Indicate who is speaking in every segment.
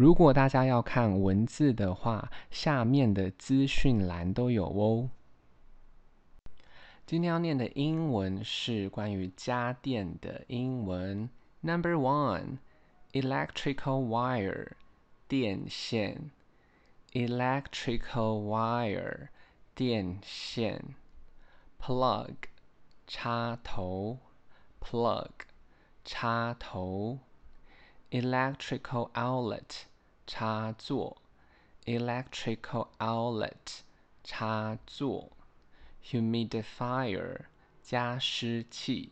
Speaker 1: 如果大家要看文字的话，下面的资讯栏都有哦。今天要念的英文是关于家电的英文。Number one, electrical wire，电线。electrical wire，电线。plug，插头。plug，插头。electrical outlet。插座，electrical outlet，插座，humidifier，加湿器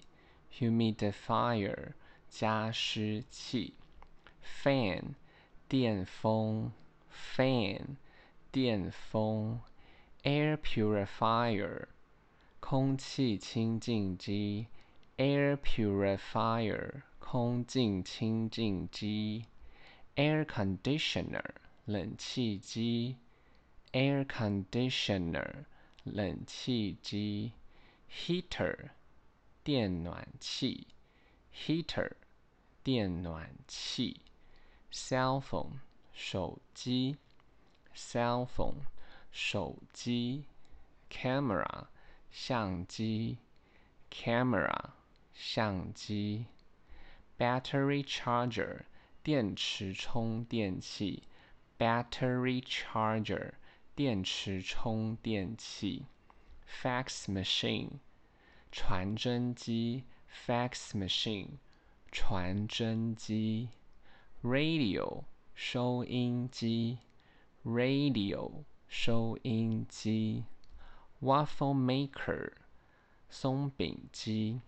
Speaker 1: ，humidifier，加湿器，fan，电风，fan，电风，air purifier，空气清净机，air purifier，空气清净机。Air conditioner，冷气机。Air conditioner，冷气机。Heater，电暖气。Heater，电暖气。Cell phone，手机。Cell phone，手机。Camera，相机。Camera，相机。Battery charger。 电池充电器，battery charger，电池充电器，fax machine，传真机，fax machine，传真机，radio，收音机，radio，收音机，waffle maker，松饼机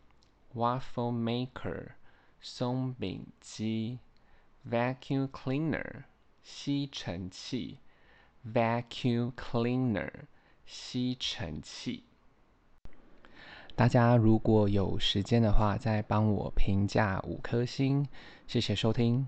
Speaker 1: ，waffle maker，松饼机。Vacuum cleaner，吸尘器。Vacuum cleaner，吸尘器。大家如果有时间的话，再帮我评价五颗星，谢谢收听。